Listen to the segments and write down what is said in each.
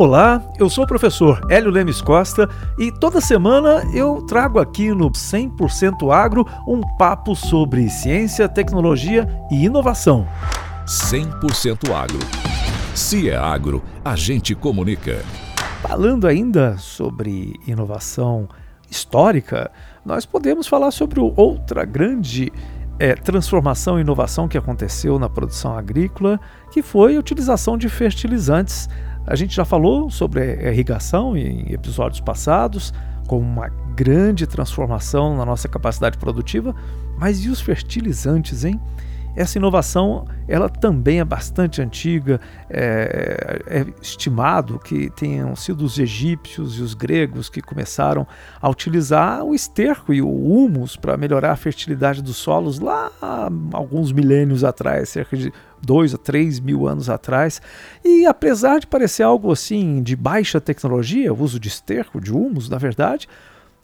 Olá, eu sou o professor Hélio Lemes Costa e toda semana eu trago aqui no 100% Agro um papo sobre ciência, tecnologia e inovação. 100% Agro. Se é agro, a gente comunica. Falando ainda sobre inovação histórica, nós podemos falar sobre outra grande é, transformação e inovação que aconteceu na produção agrícola, que foi a utilização de fertilizantes a gente já falou sobre a irrigação em episódios passados, com uma grande transformação na nossa capacidade produtiva, mas e os fertilizantes, hein? Essa inovação ela também é bastante antiga. É, é, estimado que tenham sido os egípcios e os gregos que começaram a utilizar o esterco e o humus para melhorar a fertilidade dos solos lá alguns milênios atrás, cerca de dois a três mil anos atrás. E apesar de parecer algo assim de baixa tecnologia, o uso de esterco, de humus, na verdade,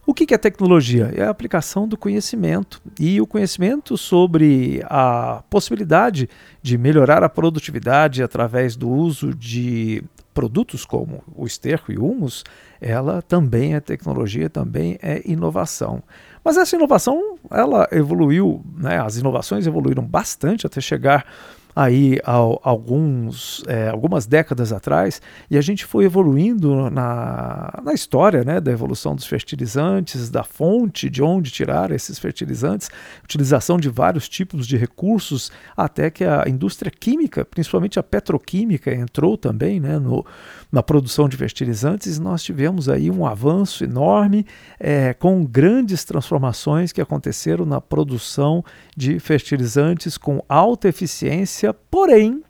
o que é tecnologia? É a aplicação do conhecimento e o conhecimento sobre a possibilidade de melhorar a produtividade através do uso de produtos como o esterco e humus, ela também é tecnologia, também é inovação. Mas essa inovação, ela evoluiu, né? as inovações evoluíram bastante até chegar aí há alguns, é, algumas décadas atrás, e a gente foi evoluindo na, na história né, da evolução dos fertilizantes, da fonte de onde tirar esses fertilizantes, utilização de vários tipos de recursos, até que a indústria química, principalmente a petroquímica, entrou também né, no, na produção de fertilizantes, e nós tivemos aí um avanço enorme é, com grandes transformações que aconteceram na produção de fertilizantes com alta eficiência porém,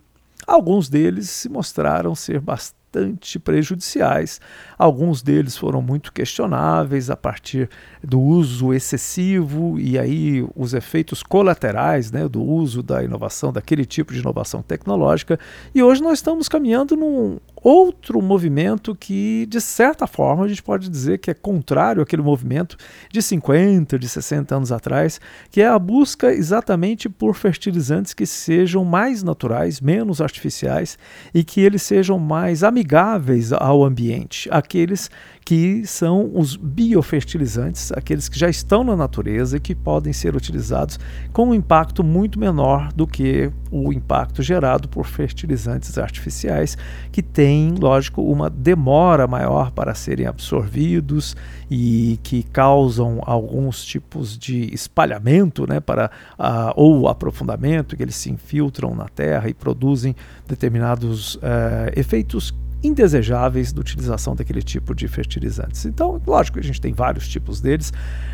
alguns deles se mostraram ser bastante prejudiciais. Alguns deles foram muito questionáveis a partir do uso excessivo e aí os efeitos colaterais né, do uso da inovação, daquele tipo de inovação tecnológica. E hoje nós estamos caminhando num outro movimento que, de certa forma, a gente pode dizer que é contrário àquele movimento de 50, de 60 anos atrás, que é a busca exatamente por fertilizantes que sejam mais naturais, menos artificiais e que eles sejam mais amigáveis ao ambiente, aqueles que são os biofertilizantes, aqueles que já estão na natureza e que podem ser utilizados com um impacto muito menor do que o impacto gerado por fertilizantes artificiais, que têm, lógico, uma demora maior para serem absorvidos e que causam alguns tipos de espalhamento, né, para ou aprofundamento, que eles se infiltram na terra e produzem determinados uh, efeitos indesejáveis da utilização daquele tipo de fertilizantes. Então, lógico, a gente tem vários tipos deles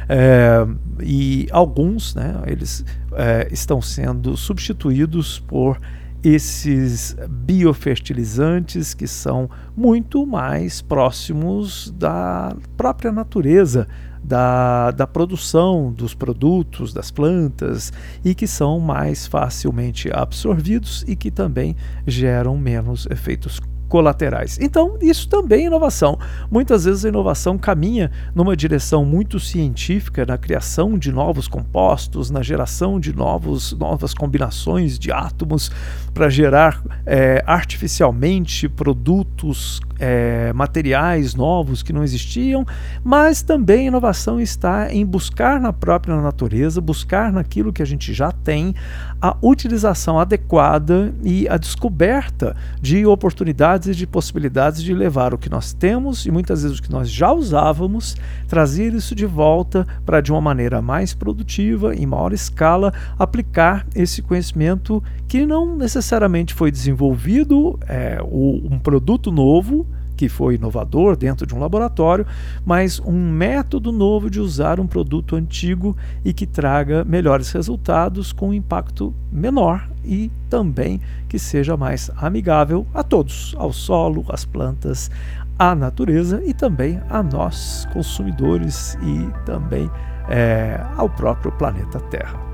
é, e alguns, né, eles é, estão sendo substituídos por esses biofertilizantes que são muito mais próximos da própria natureza, da, da produção dos produtos, das plantas, e que são mais facilmente absorvidos e que também geram menos efeitos colaterais. Então, isso também é inovação. Muitas vezes a inovação caminha numa direção muito científica na criação de novos compostos, na geração de novos, novas combinações de átomos para gerar é, artificialmente produtos é, materiais novos que não existiam, mas também a inovação está em buscar na própria natureza, buscar naquilo que a gente já tem, a utilização adequada e a descoberta de oportunidades e de possibilidades de levar o que nós temos e muitas vezes o que nós já usávamos, trazer isso de volta para de uma maneira mais produtiva, em maior escala, aplicar esse conhecimento que não necessariamente foi desenvolvido é, um produto novo que foi inovador dentro de um laboratório, mas um método novo de usar um produto antigo e que traga melhores resultados com um impacto menor e também que seja mais amigável a todos, ao solo, às plantas, à natureza e também a nós, consumidores, e também é, ao próprio planeta Terra.